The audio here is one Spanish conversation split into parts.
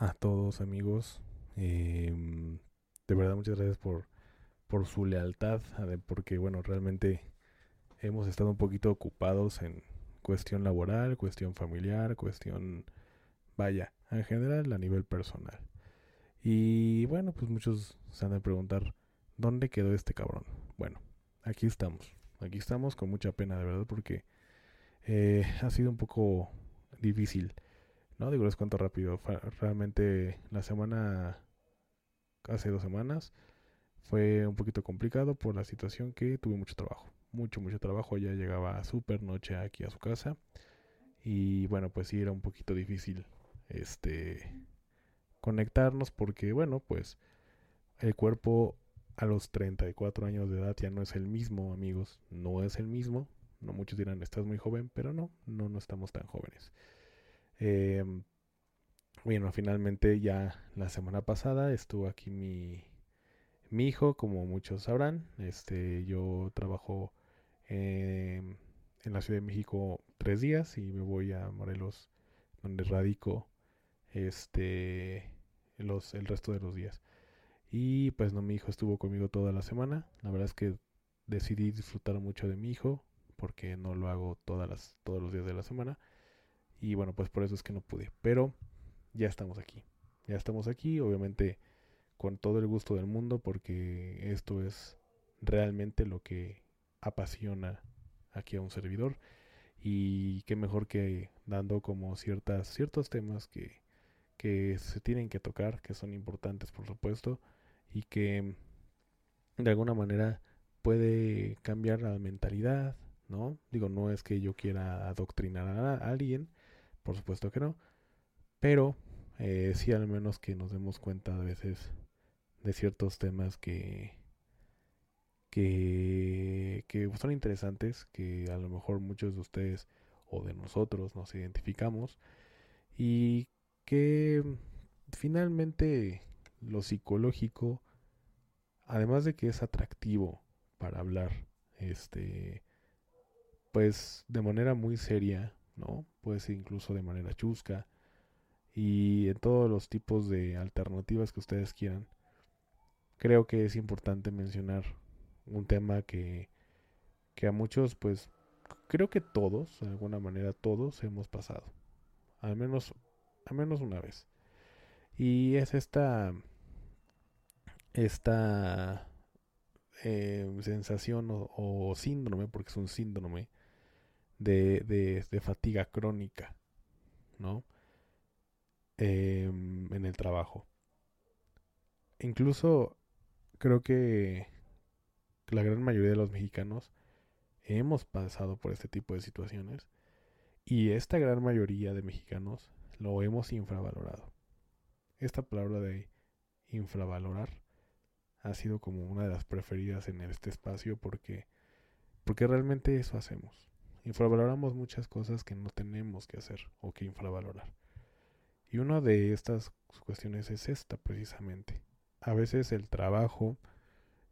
a todos amigos. Em, de verdad muchas gracias por, por su lealtad, porque bueno, realmente hemos estado un poquito ocupados en cuestión laboral, cuestión familiar, cuestión, vaya, en general a nivel personal. Y bueno, pues muchos se han de preguntar, ¿dónde quedó este cabrón? Bueno, aquí estamos, aquí estamos con mucha pena de verdad porque eh, ha sido un poco difícil no, digo, les cuento rápido. Realmente la semana, hace dos semanas, fue un poquito complicado por la situación que tuve mucho trabajo. Mucho, mucho trabajo. Ya llegaba súper noche aquí a su casa. Y bueno, pues sí, era un poquito difícil este conectarnos porque, bueno, pues el cuerpo a los 34 años de edad ya no es el mismo, amigos. No es el mismo. No muchos dirán, estás muy joven, pero no, no, no estamos tan jóvenes. Eh, bueno, finalmente ya la semana pasada estuvo aquí mi, mi hijo, como muchos sabrán. Este, yo trabajo en la Ciudad de México tres días y me voy a Morelos, donde radico este, los, el resto de los días. Y pues no, mi hijo estuvo conmigo toda la semana. La verdad es que decidí disfrutar mucho de mi hijo porque no lo hago todas las, todos los días de la semana. Y bueno, pues por eso es que no pude. Pero ya estamos aquí. Ya estamos aquí, obviamente con todo el gusto del mundo, porque esto es realmente lo que apasiona aquí a un servidor. Y qué mejor que dando como ciertas, ciertos temas que, que se tienen que tocar, que son importantes por supuesto, y que de alguna manera puede cambiar la mentalidad, ¿no? Digo, no es que yo quiera adoctrinar a alguien, por supuesto que no. Pero eh, sí al menos que nos demos cuenta a veces de ciertos temas que, que, que son interesantes, que a lo mejor muchos de ustedes o de nosotros nos identificamos y que finalmente lo psicológico, además de que es atractivo para hablar, este, pues de manera muy seria, ¿no? Puede ser incluso de manera chusca y en todos los tipos de alternativas que ustedes quieran. Creo que es importante mencionar un tema que, que a muchos, pues, creo que todos, de alguna manera todos hemos pasado. Al menos, al menos una vez. Y es esta, esta eh, sensación o síndrome, porque es un síndrome, de, de, fatiga crónica, ¿no? Em, en el trabajo. Incluso creo que la gran mayoría de los mexicanos hemos pasado por este tipo de situaciones y esta gran mayoría de mexicanos lo hemos infravalorado. Esta palabra de infravalorar ha sido como una de las preferidas en este espacio porque porque realmente eso hacemos. Infravaloramos muchas cosas que no tenemos que hacer o que infravalorar. Y una de estas cuestiones es esta precisamente. A veces el trabajo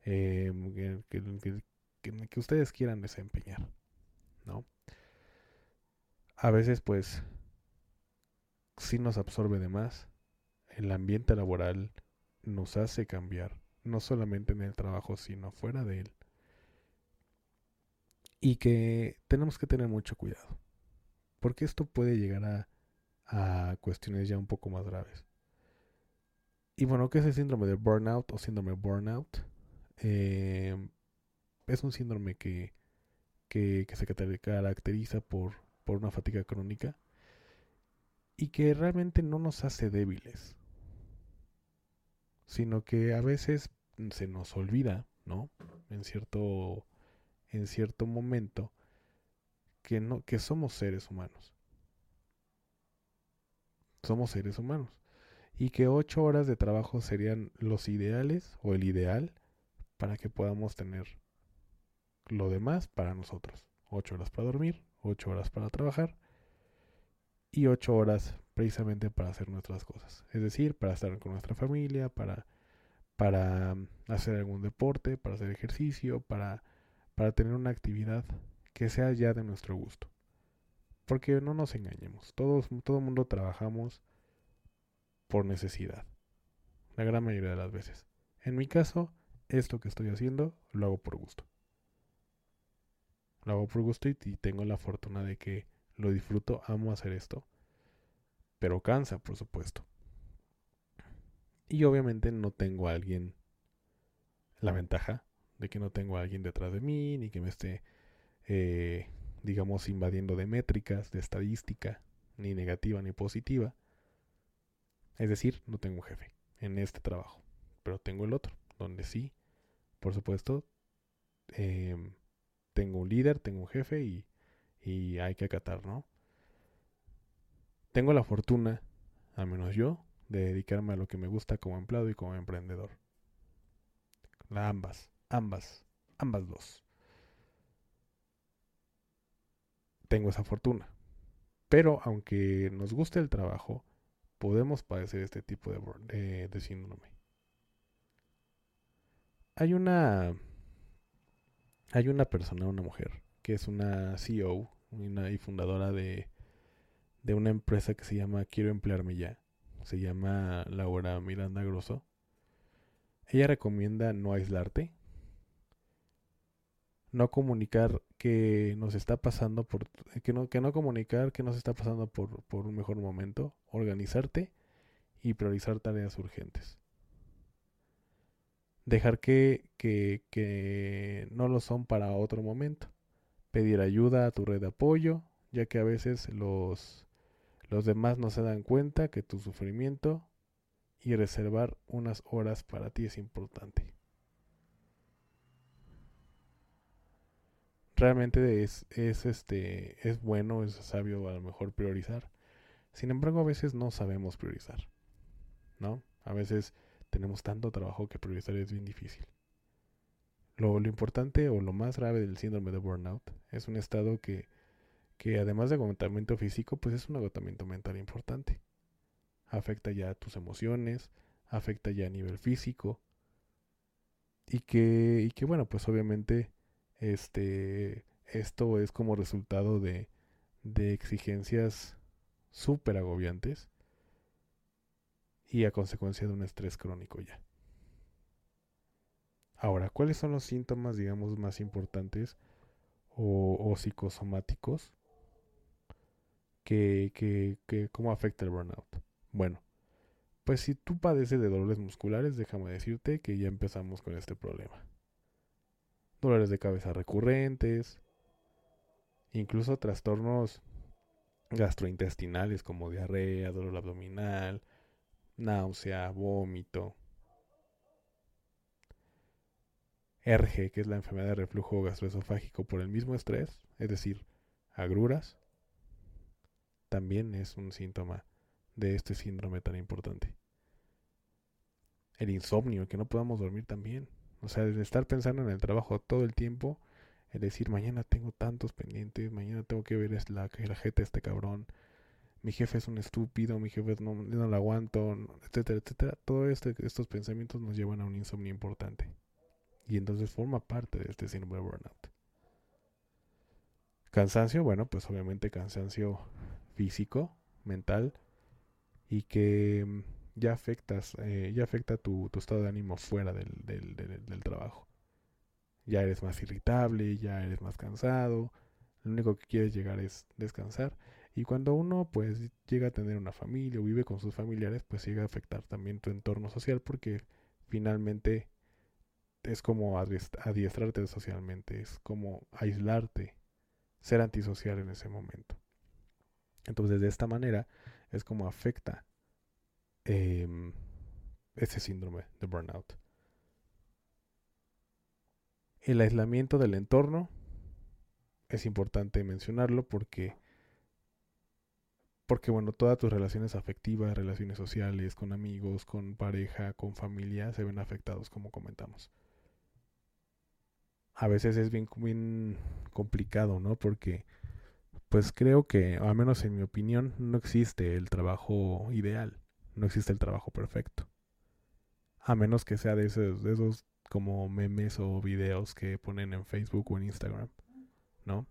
eh, que, que, ustedes quieran desempeñar, ¿no? A veces pues si nos absorbe de más. El ambiente laboral nos hace cambiar, no solamente en el trabajo, sino fuera de él y que tenemos que tener mucho cuidado, porque esto puede llegar a, a cuestiones ya un poco más graves. Y bueno, ¿qué es el síndrome de burnout o síndrome burnout? Eh, es un síndrome que, que, que, se caracteriza por, por una fatiga crónica y que realmente no nos hace débiles, sino que a veces se nos olvida, ¿no? En cierto, en cierto momento, que, no, que somos seres humanos. Somos seres humanos. Y que ocho horas de trabajo serían los ideales o el ideal para que podamos tener lo demás para nosotros. Ocho horas para dormir, ocho horas para trabajar y ocho horas precisamente para hacer nuestras cosas. Es decir, para estar con nuestra familia, para, para mm, hacer algún deporte, para hacer ejercicio, para, para tener una actividad que sea ya de nuestro gusto. Porque no nos engañemos, todos, todo mundo trabajamos por necesidad. La gran mayoría de las veces. En mi caso, esto que estoy haciendo lo hago por gusto. Lo hago por gusto y, tengo la fortuna de que lo disfruto, amo hacer esto. Pero cansa, por supuesto. Y obviamente no tengo a alguien, la ventaja de que no tengo a alguien detrás de mí, ni que me esté, eh, digamos, invadiendo de métricas, de estadística, ni negativa ni positiva. Es decir, no tengo un jefe en este trabajo, pero tengo el otro, donde sí, por supuesto, em, tengo un líder, tengo un jefe y, y hay que acatar, ¿no? Tengo la fortuna, al menos yo, de dedicarme a lo que me gusta como empleado y como emprendedor. La ambas, ambas, ambas dos. Tengo esa fortuna. Pero aunque nos guste el trabajo, podemos padecer este tipo de, síndrome. Hay una hay una persona, una mujer, que es una CEO una, y fundadora de, de una empresa que se llama Quiero emplearme ya. Se llama Laura Miranda Grosso. Ella recomienda no aislarte, no comunicar que nos está pasando por que no, que no comunicar que nos está pasando por, por un mejor momento, organizarte y priorizar tareas urgentes. Dejar que, que, que no lo son para otro momento. Pedir ayuda a tu red de apoyo, ya que a veces los, los demás no se dan cuenta que tu sufrimiento y reservar unas horas para ti es importante. Realmente es, es, este, es bueno, es sabio a lo mejor priorizar. Sin embargo, a veces no sabemos priorizar, ¿no? A veces tenemos tanto trabajo que priorizar es bien difícil. Lo, lo importante o lo más grave del síndrome de burnout es un estado que, que además de agotamiento físico, pues es un agotamiento mental importante. Afecta ya tus emociones, afecta ya a nivel físico. Y que, y que bueno, pues obviamente este, esto es como resultado de, de exigencias súper agobiantes y a consecuencia de un estrés crónico ya. Ahora, ¿cuáles son los síntomas, digamos, más importantes o, o psicosomáticos que, que, que, cómo afecta el burnout? Bueno, pues si tú padeces de dolores musculares, déjame decirte que ya empezamos con este problema dolores de cabeza recurrentes, incluso trastornos gastrointestinales como diarrea, dolor abdominal, náusea, vómito. ERGE, que es la enfermedad de reflujo gastroesofágico por el mismo estrés, es decir, agruras, también es un síntoma de este síndrome tan importante. El insomnio, que no podamos dormir también. O sea, de estar pensando en el trabajo todo el tiempo, es decir, mañana tengo tantos pendientes, mañana tengo que ver la, la jeta este cabrón, mi jefe es un estúpido, mi jefe no, no lo aguanto, etcétera, etcétera. Todos este, estos pensamientos nos llevan a un insomnio importante. Y entonces forma parte de este síndrome de burnout. Cansancio, bueno, pues obviamente cansancio físico, mental, y que mm, ya afectas, eh, ya afecta tu, estado de ánimo fuera del, del, trabajo. Ya eres más irritable, ya eres más cansado, lo único que quieres llegar es descansar. Y cuando uno pues llega a tener una familia o vive con sus familiares, pues llega a afectar también tu entorno social porque finalmente es como adiestrarte socialmente, es como aislarte, ser antisocial en ese momento. Entonces de esta manera es como afecta em, ese síndrome de burnout. El aislamiento del entorno es importante mencionarlo porque porque bueno, todas tus relaciones afectivas, relaciones sociales, con amigos, con pareja, con familia, se ven afectados, como comentamos. A veces es bien, bien complicado, ¿no? Porque, pues creo que, al menos en mi opinión, no existe el trabajo ideal, no existe el trabajo perfecto. A menos que sea de esos, como memes o videos que ponen en Facebook o en Instagram, ¿no?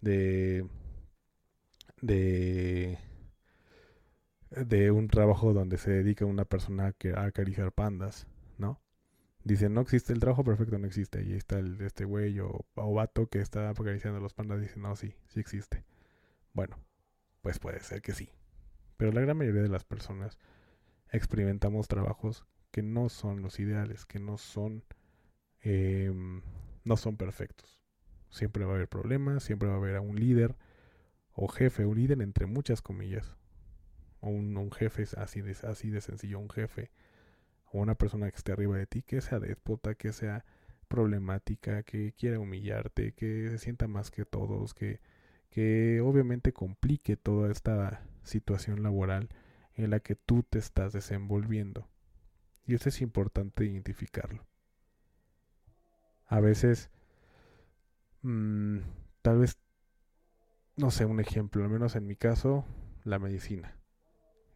De... De de un trabajo donde se dedica una persona a acariciar pandas, ¿no? Dicen, no existe, el trabajo perfecto no existe. Y ahí está el, este güey o, o vato que está acariciando los pandas. Dice, no, sí, sí existe. Bueno, pues puede ser que sí. Pero la gran mayoría de las personas experimentamos trabajos que no son los ideales, que no son, em, no son perfectos. Siempre va a haber problemas, siempre va a haber a un líder o jefe, un líder entre muchas comillas, o un, jefe así de, así de sencillo, un jefe o una persona que esté arriba de ti, que sea déspota, que sea problemática, que quiera humillarte, que se sienta más que todos, que, que obviamente complique toda esta situación laboral en la que tú te estás desenvolviendo. Y eso es importante identificarlo. A veces, mmm, tal vez, no sé, un ejemplo, al menos en mi caso, la medicina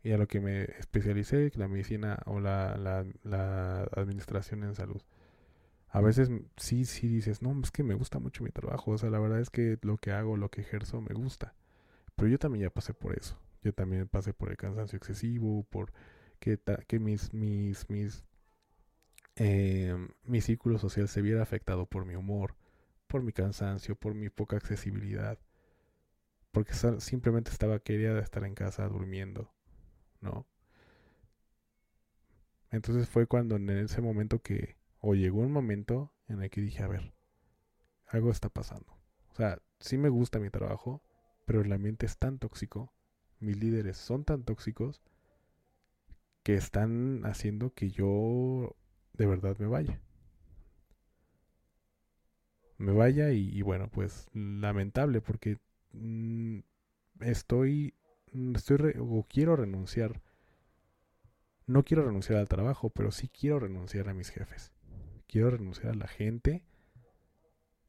y a lo que me especialicé, la medicina o la, la, administración en salud. A veces sí, sí dices, no, es que me gusta mucho mi trabajo, o sea, la verdad es que lo que hago, lo que ejerzo me gusta. Pero yo también ya pasé por eso. Yo también pasé por el cansancio excesivo, por que, que mis, mis, mis, eh, mi círculo social se viera afectado por mi humor, por mi cansancio, por mi poca accesibilidad. Porque simplemente estaba quería estar en casa durmiendo ¿no? Entonces fue cuando en ese momento que, o llegó un momento en el que dije, a ver, algo está pasando. O sea, sí me gusta mi trabajo, pero el ambiente es tan tóxico, mis líderes son tan tóxicos, que están haciendo que yo de verdad me vaya. Me vaya y, bueno, pues lamentable porque mm, estoy Mm, estoy o quiero renunciar. No quiero renunciar al trabajo, pero sí quiero renunciar a mis jefes. Quiero renunciar a la gente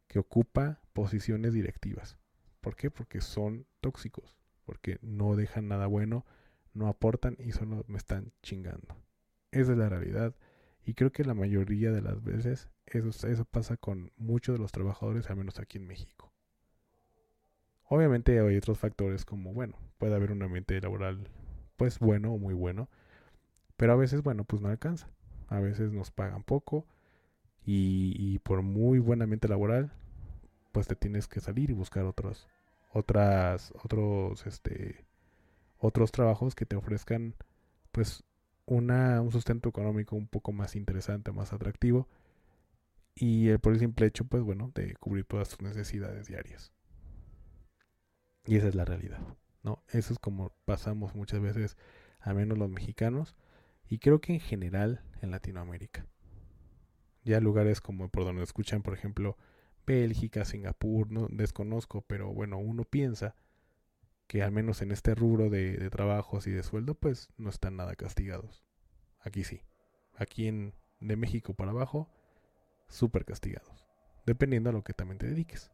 que ocupa posiciones directivas. ¿Por qué? Porque son tóxicos, porque no dejan nada bueno, no aportan y solo me están chingando. Esa es la realidad. Y creo que la mayoría de las veces eso, eso pasa con muchos de los trabajadores, al menos aquí en México. Obviamente hay otros factores como, bueno, puede haber un ambiente laboral pues bueno o muy bueno, pero a veces, bueno, pues no alcanza. A veces nos pagan poco y, por muy buen ambiente laboral, pues te tienes que salir y buscar otros, otras, otros, este, otros trabajos que te ofrezcan pues una, un sustento económico un poco más interesante, más atractivo y el por el simple hecho, pues bueno, de cubrir todas tus necesidades diarias. Y esa es la realidad, ¿no? Eso es como pasamos muchas veces, al menos los mexicanos, y creo que en general en Latinoamérica. Ya lugares como por donde escuchan, por ejemplo, Bélgica, Singapur, no desconozco, pero bueno, uno piensa que al menos en este rubro de, trabajos y de sueldo, pues no están nada castigados. Aquí sí. Aquí en de México para abajo, súper castigados. Dependiendo a lo que también te dediques.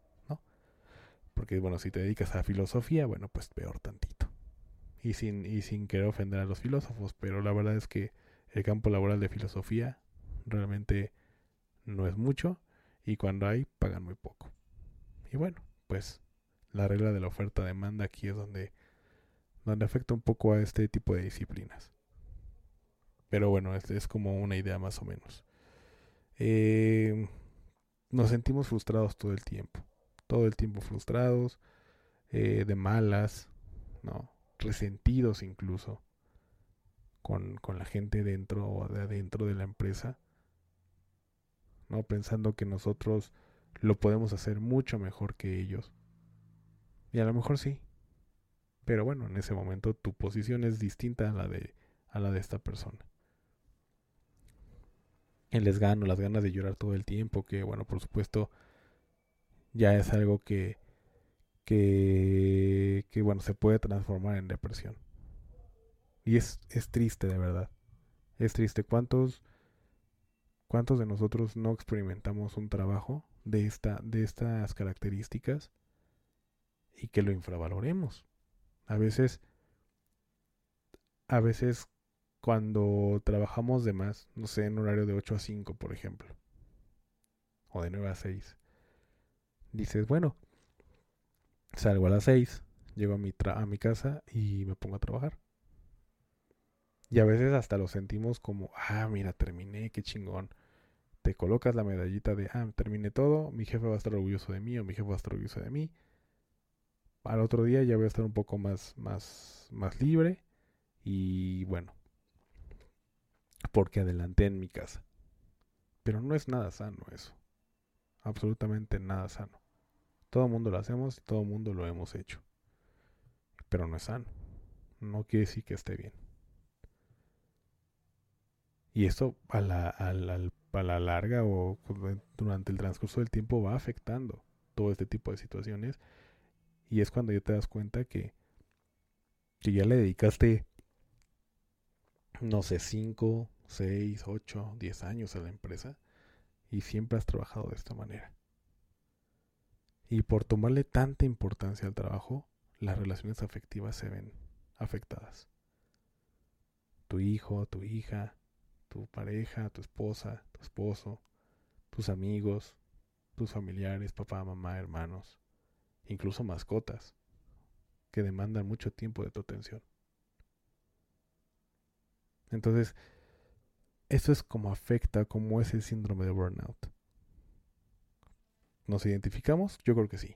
Porque, bueno, si te dedicas a filosofía, bueno, pues peor tantito. Y sin, y sin querer ofender a los filósofos, pero la verdad es que el campo laboral de filosofía realmente no es mucho y cuando hay pagan muy poco. Y bueno, pues la regla de la oferta-demanda aquí es donde, donde afecta un poco a este tipo de disciplinas. Pero bueno, es, es como una idea más o menos. Eh, nos sentimos frustrados todo el tiempo todo el tiempo frustrados, eh, de malas, ¿no? resentidos incluso con, con, la gente dentro o de adentro de la empresa, ¿no? pensando que nosotros lo podemos hacer mucho mejor que ellos. Y a lo mejor sí, Pero bueno, en ese momento tu posición es distinta a la de, a la de esta persona. El desgano, las ganas de llorar todo el tiempo, que bueno, por supuesto, ya es algo que, que, que bueno, se puede transformar en depresión. Y es, es triste, de verdad. Es triste. ¿Cuántos, ¿Cuántos de nosotros no experimentamos un trabajo de, esta, de estas características y que lo infravaloremos? A veces, a veces cuando trabajamos de más, no sé, en horario de 8 a 5, por ejemplo, o de 9 a 6, dices, bueno, salgo a las 6, llego a mi, a mi casa y me pongo a trabajar. Y a veces hasta lo sentimos como, ah, mira, terminé, qué chingón. Te colocas la medallita de, ah, terminé todo, mi jefe va a estar orgulloso de mí o mi jefe va a estar orgulloso de mí. Al otro día ya voy a estar un poco más, más, más libre y bueno, porque adelanté en mi casa. Pero no es nada sano eso. Absolutamente nada sano. Todo el mundo lo hacemos y todo el mundo lo hemos hecho. Pero no es sano. No quiere decir que esté bien. Y esto a la, a la, larga o durante el transcurso del tiempo va afectando todo este tipo de situaciones. Y es cuando ya te das cuenta que, que ya le dedicaste, no sé, 5, 6, 8, 10 años a la empresa y siempre has trabajado de esta manera. Y por tomarle tanta importancia al trabajo, las relaciones afectivas se ven afectadas. Tu hijo, tu hija, tu pareja, tu esposa, tu esposo, tus amigos, tus familiares, papá, mamá, hermanos, incluso mascotas, que demandan mucho tiempo de tu atención. Entonces, esto es como afecta, como es el síndrome de burnout. ¿Nos identificamos? Yo creo que sí.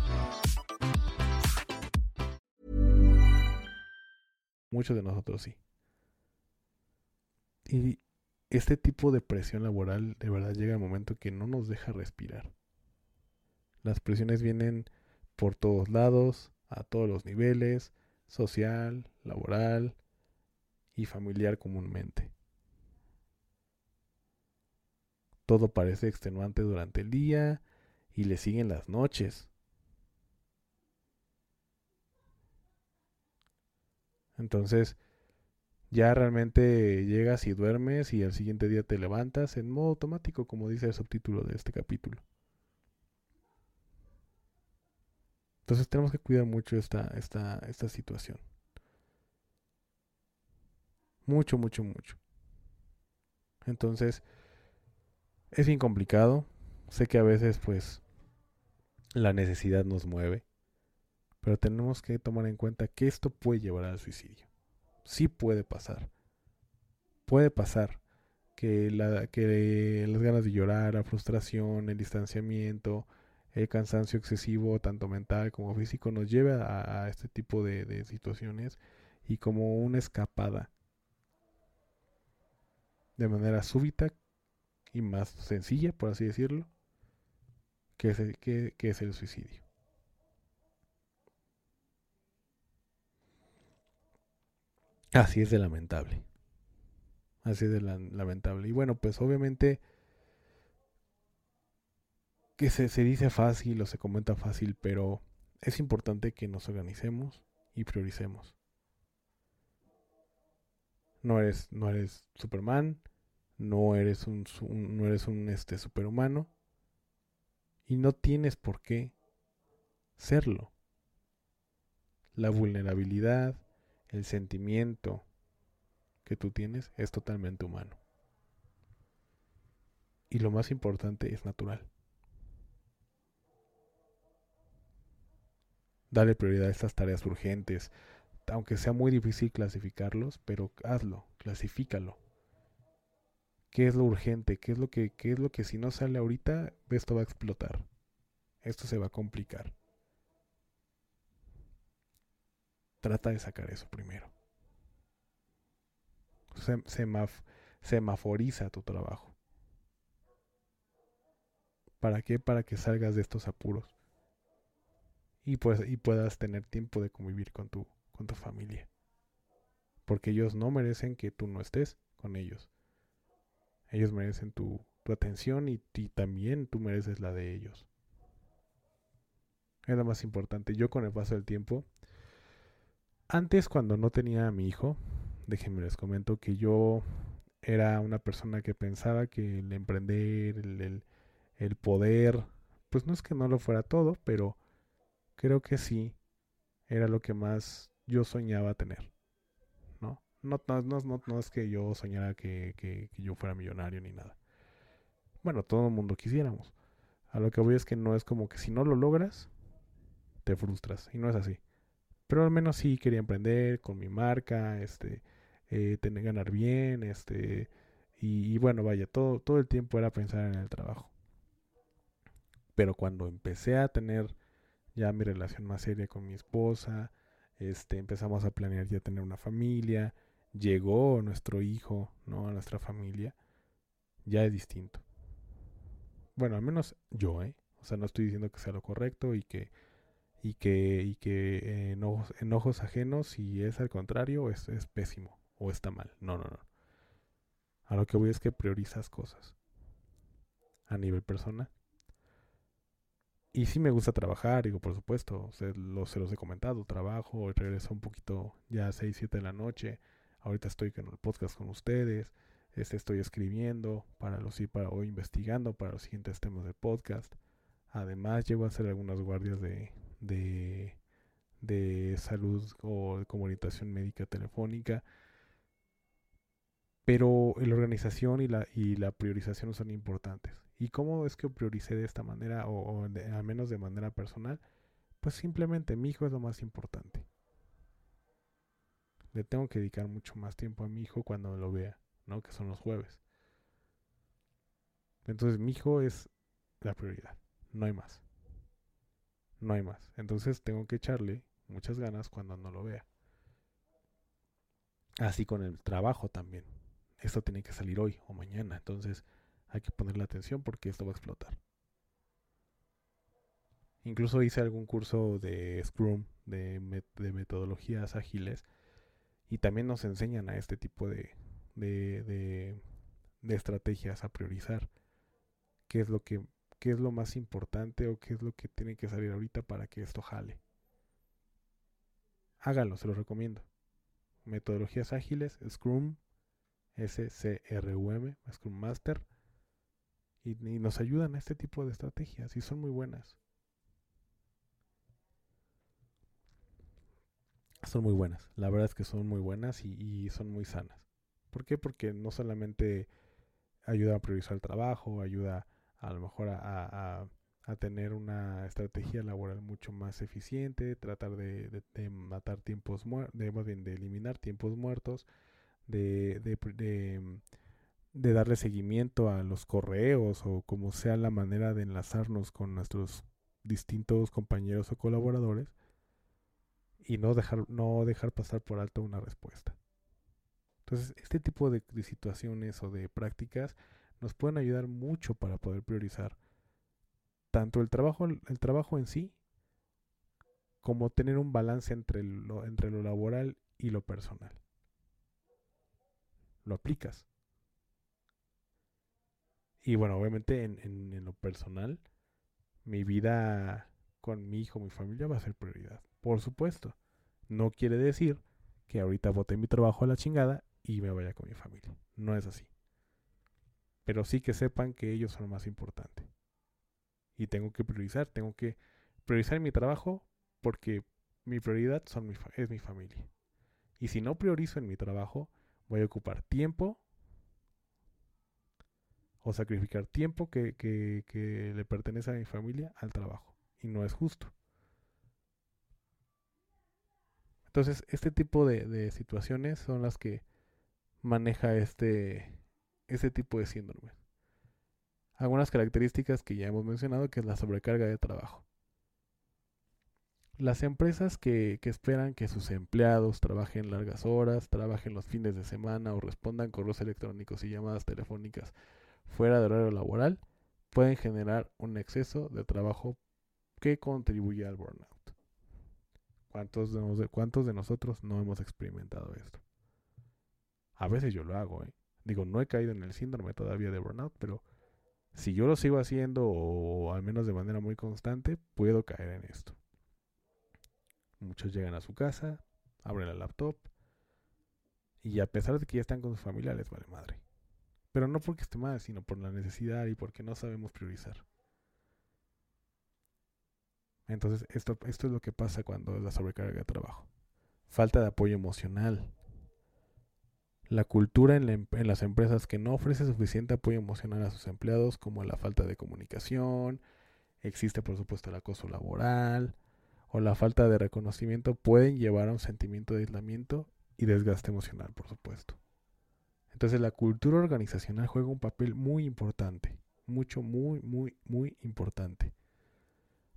Muchos de nosotros sí. Y este tipo de presión laboral de verdad llega el momento que no nos deja respirar. Las presiones vienen por todos lados, a todos los niveles, social, laboral, y familiar comúnmente. Todo parece extenuante durante el día y le siguen las noches. Entonces, ya realmente llegas y duermes y al siguiente día te levantas en modo automático, como dice el subtítulo de este capítulo. Entonces tenemos que cuidar mucho esta, esta, esta situación. Mucho, mucho, mucho. Entonces, es bien complicado. Sé que a veces, pues, la necesidad nos mueve. Pero tenemos que tomar en cuenta que esto puede llevar al suicidio. Sí puede pasar. Puede pasar que, la, que las ganas de llorar, la frustración, el distanciamiento, el cansancio excesivo, tanto mental como físico, nos lleve a, este tipo de, situaciones y como una escapada de manera súbita y más sencilla, por así decirlo, que, es el suicidio. Así es de lamentable. Así es de lamentable. Y bueno, pues obviamente que se, dice fácil o se comenta fácil, pero es importante que nos organicemos, y prioricemos. No eres, no eres Superman, no eres un, no eres un este, superhumano y no tienes por qué serlo. La vulnerabilidad, el sentimiento que tú tienes es totalmente humano. Y lo más importante es natural. Dale prioridad a estas tareas urgentes, aunque sea muy difícil clasificarlos, pero hazlo, clasifícalo. ¿Qué es lo urgente? ¿Qué es lo que, qué es lo que si no sale ahorita, esto va a explotar? Esto se va a complicar. Trata de sacar eso primero. semaforiza tu trabajo. ¿Para qué? Para que salgas de estos apuros. Y, pues, y puedas tener tiempo de convivir con tu, familia. Porque ellos no merecen que tú no estés con ellos. Ellos merecen tu, atención y, también tú mereces la de ellos. Es lo más importante. Yo con el paso del tiempo, antes cuando no tenía a mi hijo, déjenme les comento que yo era una persona que pensaba que el emprender, el, el poder, pues no es que no lo fuera todo, pero creo que sí era lo que más yo soñaba tener. No, no, no, no es que yo soñara que, que, yo fuera millonario ni nada. Bueno, todo el mundo quisiéramos. A lo que voy es que no es como que si no lo logras, te frustras. Y no es así. Pero al menos sí quería emprender con mi marca, este, eh, tener, ganar bien, este, y, bueno, vaya, todo, todo el tiempo era pensar en el trabajo. Pero cuando empecé a tener ya mi relación más seria con mi esposa, este, empezamos a planear ya tener una familia, llegó nuestro hijo, ¿no? A nuestra familia, ya es distinto. Bueno, al menos yo, ¿eh? O sea, no estoy diciendo que sea lo correcto y que y que y que enojos, enojos ajenos si es al contrario es, es pésimo o está mal. No, no, no. A lo que voy es que priorizas cosas a nivel personal. Y sí me gusta trabajar, digo, por supuesto, se, lo, se los he comentado, trabajo, regreso un poquito ya a 6, 7 de la noche, Ahorita estoy con el podcast con ustedes. Este estoy escribiendo para los para o investigando para los siguientes temas del podcast. Además, llego a hacer algunas guardias de, de, de salud o de comunicación médica telefónica. Pero la organización y la, y la priorización son importantes. ¿Y cómo es que prioricé de esta manera o, al menos de manera personal? Pues simplemente mi hijo es lo más importante le tengo que dedicar mucho más tiempo a mi hijo cuando lo vea, ¿no? Que son los jueves. Entonces mi hijo es la prioridad, no hay más. No hay más. Entonces tengo que echarle muchas ganas cuando no lo vea. Así con el trabajo también. Esto tiene que salir hoy o mañana. Entonces hay que ponerle atención porque esto va a explotar. Incluso hice algún curso de Scrum, de, de metodologías ágiles y también nos enseñan a este tipo de, de, estrategias a priorizar qué es lo que qué es lo más importante o qué es lo que tiene que salir ahorita para que esto jale. Háganlo, se los recomiendo. Metodologías ágiles, Scrum, SCRUM, Scrum Master, y, y, nos ayudan a este tipo de estrategias y son muy buenas. son muy buenas. La verdad es que son muy buenas y, son muy sanas. ¿Por qué? Porque no solamente ayuda a priorizar el trabajo, ayuda a, lo mejor a, tener una estrategia laboral mucho más eficiente, tratar de, matar tiempos muertos, de, de eliminar tiempos muertos, de, de darle seguimiento a los correos o como sea la manera de enlazarnos con nuestros distintos compañeros o colaboradores y no dejar, no dejar pasar por alto una respuesta. Entonces, este tipo de, situaciones o de prácticas nos pueden ayudar mucho para poder priorizar tanto el trabajo, el trabajo en sí, como tener un balance entre lo, entre lo laboral y lo personal. Lo aplicas. Y bueno, obviamente en, en lo personal, mi vida con mi hijo, mi familia va a ser prioridad. Por supuesto. No quiere decir que ahorita bote mi trabajo a la chingada y me vaya con mi familia. No es así. Pero sí que sepan que ellos son lo más importante. Y tengo que priorizar, tengo que priorizar mi trabajo porque mi prioridad son es mi familia. Y si no priorizo en mi trabajo, voy a ocupar tiempo o sacrificar tiempo que, que, le pertenece a mi familia al trabajo. Y no es justo. Entonces, este tipo de situaciones son las que maneja este, este tipo de síndrome. Algunas características que ya hemos mencionado, que es la sobrecarga de trabajo. Las empresas que, que, esperan que sus empleados trabajen largas horas, trabajen los fines de semana o respondan correos electrónicos y llamadas telefónicas fuera de horario laboral pueden generar un exceso de trabajo que contribuye al burnout. ¿Cuántos de, ¿Cuántos de nosotros no hemos experimentado esto? A veces yo lo hago, ¿eh? Digo, no he caído en el síndrome todavía de burnout, pero si yo lo sigo haciendo o al menos de manera muy constante, puedo caer en esto. Muchos llegan a su casa, abren la laptop y a pesar de que ya están con su familia les vale madre. Pero no porque esté mal, sino por la necesidad y porque no sabemos priorizar. Entonces, esto, esto es lo que pasa cuando es la sobrecarga de trabajo. Falta de apoyo emocional. La cultura en, em, en, las empresas que no ofrece suficiente apoyo emocional a sus empleados, como la falta de comunicación, existe por supuesto el acoso laboral o la falta de reconocimiento, pueden llevar a un sentimiento de aislamiento y desgaste emocional, por supuesto. Entonces la cultura organizacional juega un papel muy importante, mucho, muy, muy, muy importante.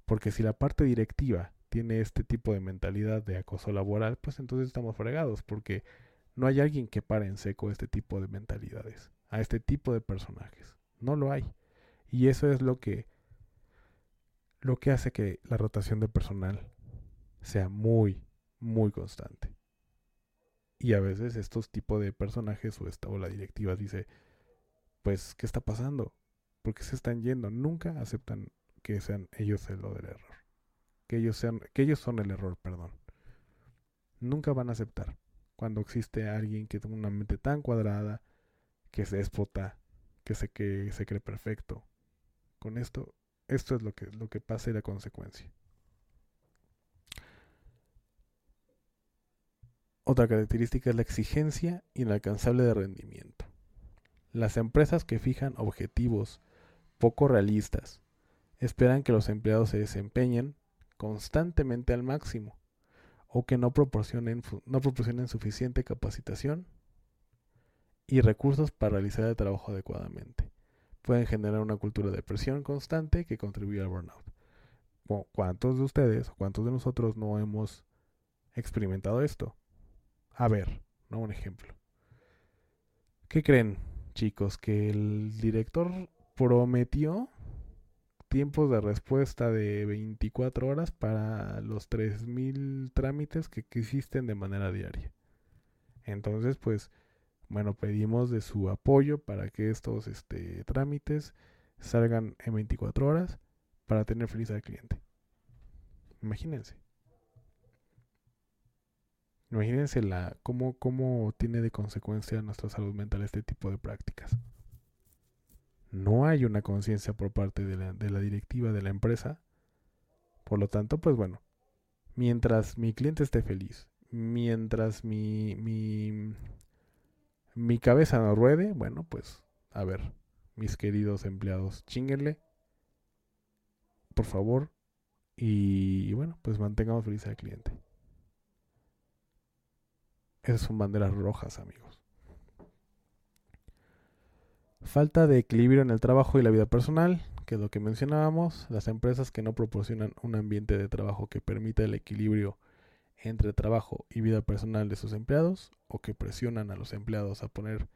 Porque si la parte directiva tiene este tipo de mentalidad de acoso laboral, pues entonces estamos fregados, porque no hay alguien que pare en seco este tipo de mentalidades, a este tipo de personajes. No lo hay. Y eso es lo que lo que hace que la rotación de personal sea muy, muy constante. Y a veces estos tipos de personajes o, esta, o la directiva dice, pues, ¿qué está pasando? ¿Por qué se están yendo? Nunca aceptan que sean ellos el lo del error. Que ellos, sean, que ellos son el error, perdón. Nunca van a aceptar cuando existe alguien que tiene una mente tan cuadrada, que se déspota, que se, que se cree perfecto. Con esto, esto es lo que, lo que pasa y la consecuencia. Otra característica es la exigencia inalcanzable de rendimiento. Las empresas que fijan objetivos poco realistas esperan que los empleados se desempeñen constantemente al máximo o que no proporcionen, no proporcionen suficiente capacitación y recursos para realizar el trabajo adecuadamente. Pueden generar una cultura de presión constante que contribuye al burnout. ¿Cuántos de ustedes o cuántos de nosotros no hemos experimentado esto? A ver, ¿no? Un ejemplo. ¿Qué creen, chicos? Que el director prometió tiempos de respuesta de 24 horas para los 3.000 trámites que, existen de manera diaria. Entonces, pues, bueno, pedimos de su apoyo para que estos este, trámites salgan en 24 horas para tener feliz al cliente. Imagínense. Imagínense la, cómo, cómo tiene de consecuencia nuestra salud mental este tipo de prácticas. No hay una conciencia por parte de la, directiva de la empresa. Por lo tanto, pues bueno, mientras mi cliente esté feliz, mientras mi, mi, mi cabeza no ruede, bueno, pues a ver, mis queridos empleados, chinguenle, por favor, y, y bueno, pues mantengamos feliz al cliente. Esas son banderas rojas, amigos. Falta de equilibrio en el trabajo y la vida personal, que es lo que mencionábamos. Las empresas que no proporcionan un ambiente de trabajo que permita el equilibrio entre trabajo y vida personal de sus empleados, o que presionan a los empleados a poner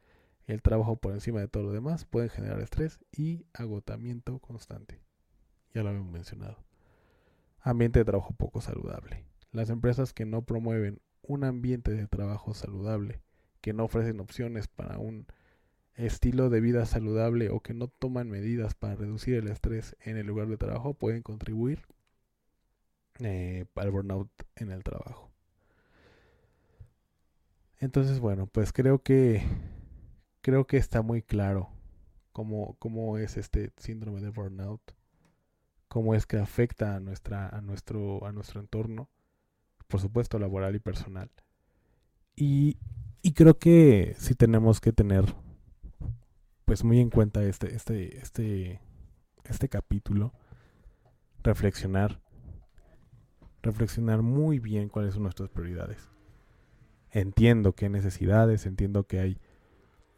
el trabajo por encima de todo lo demás, pueden generar estrés y agotamiento constante. Ya lo habíamos mencionado. Ambiente de trabajo poco saludable. Las empresas que no promueven un ambiente de trabajo saludable, que no ofrecen opciones para un estilo de vida saludable o que no toman medidas para reducir el estrés en el lugar de trabajo pueden contribuir eh, al burnout en el trabajo. Entonces, bueno, pues creo que creo que está muy claro cómo, cómo es este síndrome de burnout, cómo es que afecta a nuestra, a nuestro, a nuestro entorno, por supuesto laboral y personal. Y, y creo que sí tenemos que tener pues muy en cuenta este, este, este, este capítulo, reflexionar, reflexionar muy bien cuáles son nuestras prioridades. Entiendo que hay necesidades, entiendo que hay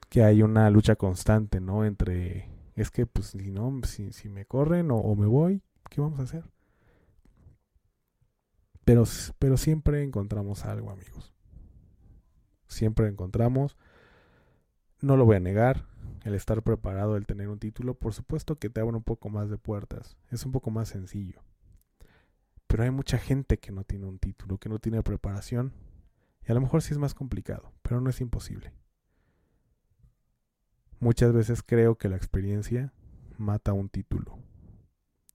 que hay una lucha constante, ¿no? Entre, es que pues si no, si, si me corren o, o, me voy, ¿qué vamos a hacer? Pero, pero siempre encontramos algo, amigos. Siempre encontramos, no lo voy a negar, el estar preparado, el tener un título, por supuesto que te abre un poco más de puertas, es un poco más sencillo. Pero hay mucha gente que no tiene un título, que no tiene preparación, y a lo mejor sí es más complicado, pero no es imposible. Muchas veces creo que la experiencia mata un título.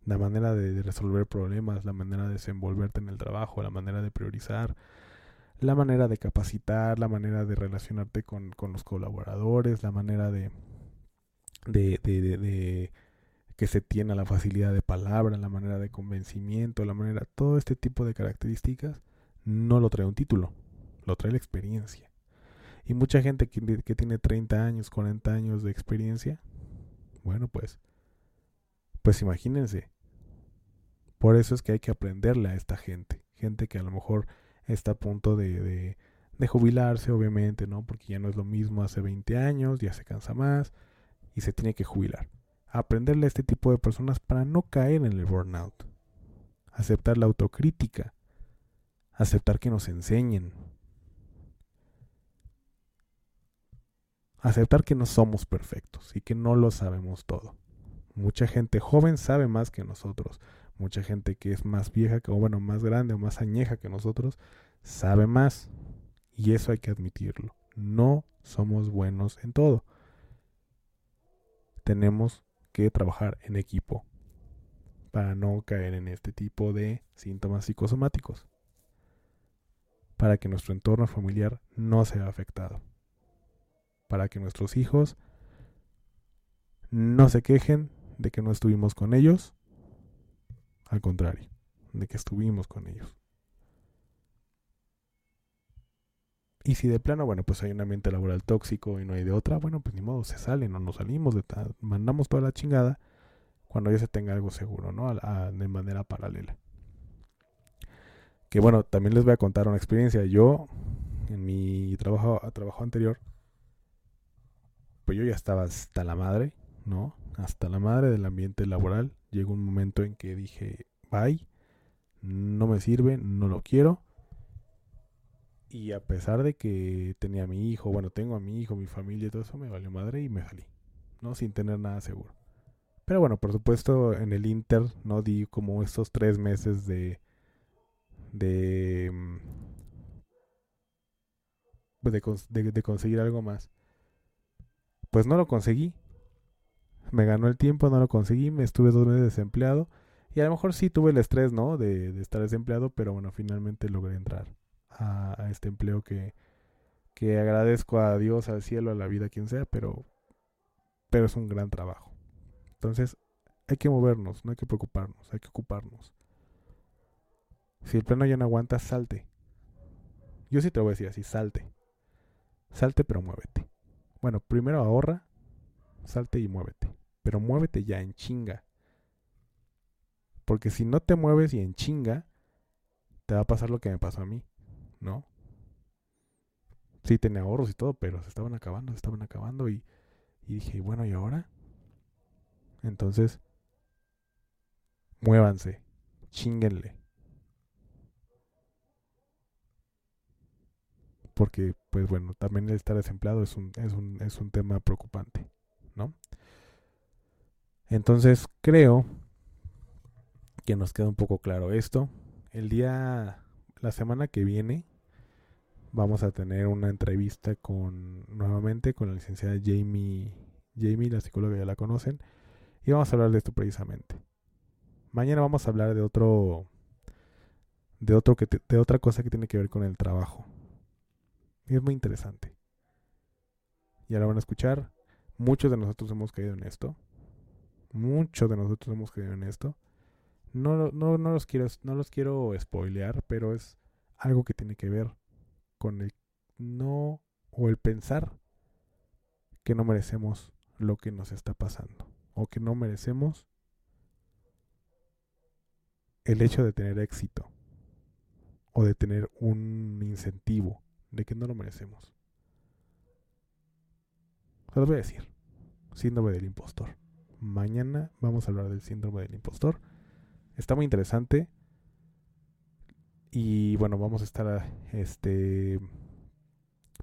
La manera de resolver problemas, la manera de desenvolverte en el trabajo, la manera de priorizar, la manera de capacitar, la manera de relacionarte con, con los colaboradores, la manera de, de, de, de, de, que se tiene la facilidad de palabra, la manera de convencimiento, la manera, todo este tipo de características no lo trae un título, lo trae la experiencia. Y mucha gente que, que, tiene 30 años, 40 años de experiencia, bueno, pues, pues imagínense. Por eso es que hay que aprenderle a esta gente. Gente que a lo mejor está a punto de, de, de jubilarse, obviamente, ¿no? Porque ya no es lo mismo hace 20 años, ya se cansa más y se tiene que jubilar. Aprenderle a este tipo de personas para no caer en el burnout. Aceptar la autocrítica. Aceptar que nos enseñen, aceptar que no somos perfectos y que no lo sabemos todo. Mucha gente joven sabe más que nosotros. Mucha gente que es más vieja, o bueno, más grande o más añeja que nosotros, sabe más. Y eso hay que admitirlo. No somos buenos en todo. Tenemos que trabajar en equipo para no caer en este tipo de síntomas psicosomáticos. Para que nuestro entorno familiar no sea afectado para que nuestros hijos no se quejen de que no estuvimos con ellos, al contrario, de que estuvimos con ellos. Y si de plano, bueno, pues hay un ambiente laboral tóxico y no hay de otra, bueno, pues ni modo, se sale, no nos salimos, de mandamos toda la chingada cuando ya se tenga algo seguro, ¿no? A, de manera paralela. Que bueno, también les voy a contar una experiencia. Yo, en mi trabajo, trabajo anterior, pues yo ya estaba hasta la madre, ¿no? Hasta la madre del ambiente laboral. Llegó un momento en que dije, bye, no me sirve, no lo quiero. Y a pesar de que tenía a mi hijo, bueno, tengo a mi hijo, mi familia y todo eso, me valió madre y me salí, ¿no? Sin tener nada seguro. Pero bueno, por supuesto, en el Inter, ¿no? Di como estos tres meses de. de. Mm, de, de, de conseguir algo más pues no lo conseguí. Me ganó el tiempo, no lo conseguí, me estuve dos meses desempleado. Y a lo mejor sí tuve el estrés, ¿no? De, de estar desempleado, pero bueno, finalmente logré entrar a, este empleo que, que agradezco a Dios, al cielo, a la vida, a quien sea, pero, pero es un gran trabajo. Entonces, hay que movernos, no hay que preocuparnos, hay que ocuparnos. Si el plano ya no aguanta, salte. Yo sí te voy a decir así, salte. Salte, pero muévete. Bueno, primero ahorra, salte y muévete. Pero muévete ya en chinga. Porque si no te mueves y en chinga, te va a pasar lo que me pasó a mí, ¿no? Sí, tenía ahorros y todo, pero se estaban acabando, se estaban acabando. Y, y dije, bueno, ¿y ahora? Entonces, muévanse, chinguenle. porque pues bueno, también el estar desempleado es un, es un, es un tema preocupante, ¿no? Entonces creo que nos queda un poco claro esto. El día, la semana que viene, vamos a tener una entrevista con, nuevamente, con la licenciada Jamie, Jamie, la psicóloga ya la conocen, y vamos a hablar de esto precisamente. Mañana vamos a hablar de otro, de otro que, te, de otra cosa que tiene que ver con el trabajo es muy interesante. Ya lo van a escuchar. Muchos de nosotros hemos caído en esto. Muchos de nosotros hemos caído en esto. No, no, no, los quiero, no los quiero spoilear, pero es algo que tiene que ver con el no o el pensar que no merecemos lo que nos está pasando o que no merecemos el hecho de tener éxito o de tener un incentivo de que no lo merecemos. Se los voy a decir. Síndrome del impostor. Mañana vamos a hablar del síndrome del impostor. Está muy interesante. Y bueno, vamos a estar este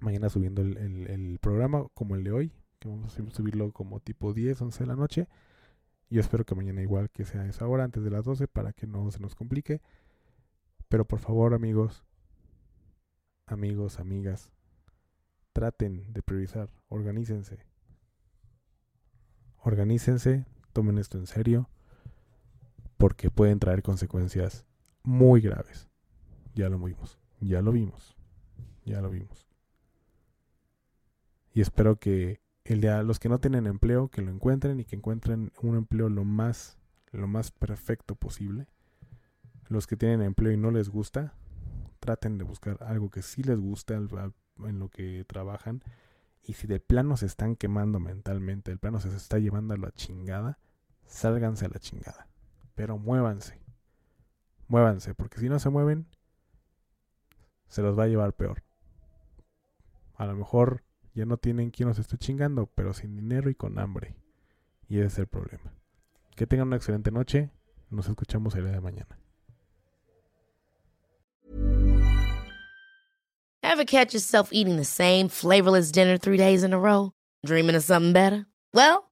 mañana subiendo el, el programa como el de hoy. Que vamos a subirlo como tipo 10, 11 de la noche. Yo espero que mañana igual que sea esa hora, antes de las 12, para que no se nos complique. Pero por favor, amigos, amigos, amigas, traten de priorizar, organícense. Organícense, tomen esto en serio, porque pueden traer consecuencias muy graves. Ya lo vimos, ya lo vimos, ya lo vimos. Y espero que el de los que no tienen empleo, que lo encuentren y que encuentren un empleo lo más, lo más perfecto posible. Los que tienen empleo y no les gusta, traten de buscar algo que sí les gusta en lo que trabajan. Y si de plano se están quemando mentalmente, el plano se está llevando a la chingada, sálganse a la chingada. Pero muévanse. Muévanse, porque si no se mueven, se los va a llevar peor. A lo mejor ya no tienen quien los esté chingando, pero sin dinero y con hambre. Y ese es el problema. Que tengan una excelente noche. Nos escuchamos el día de mañana. Ever catch yourself eating the same flavorless dinner three days in a row? Dreaming of something better? Well,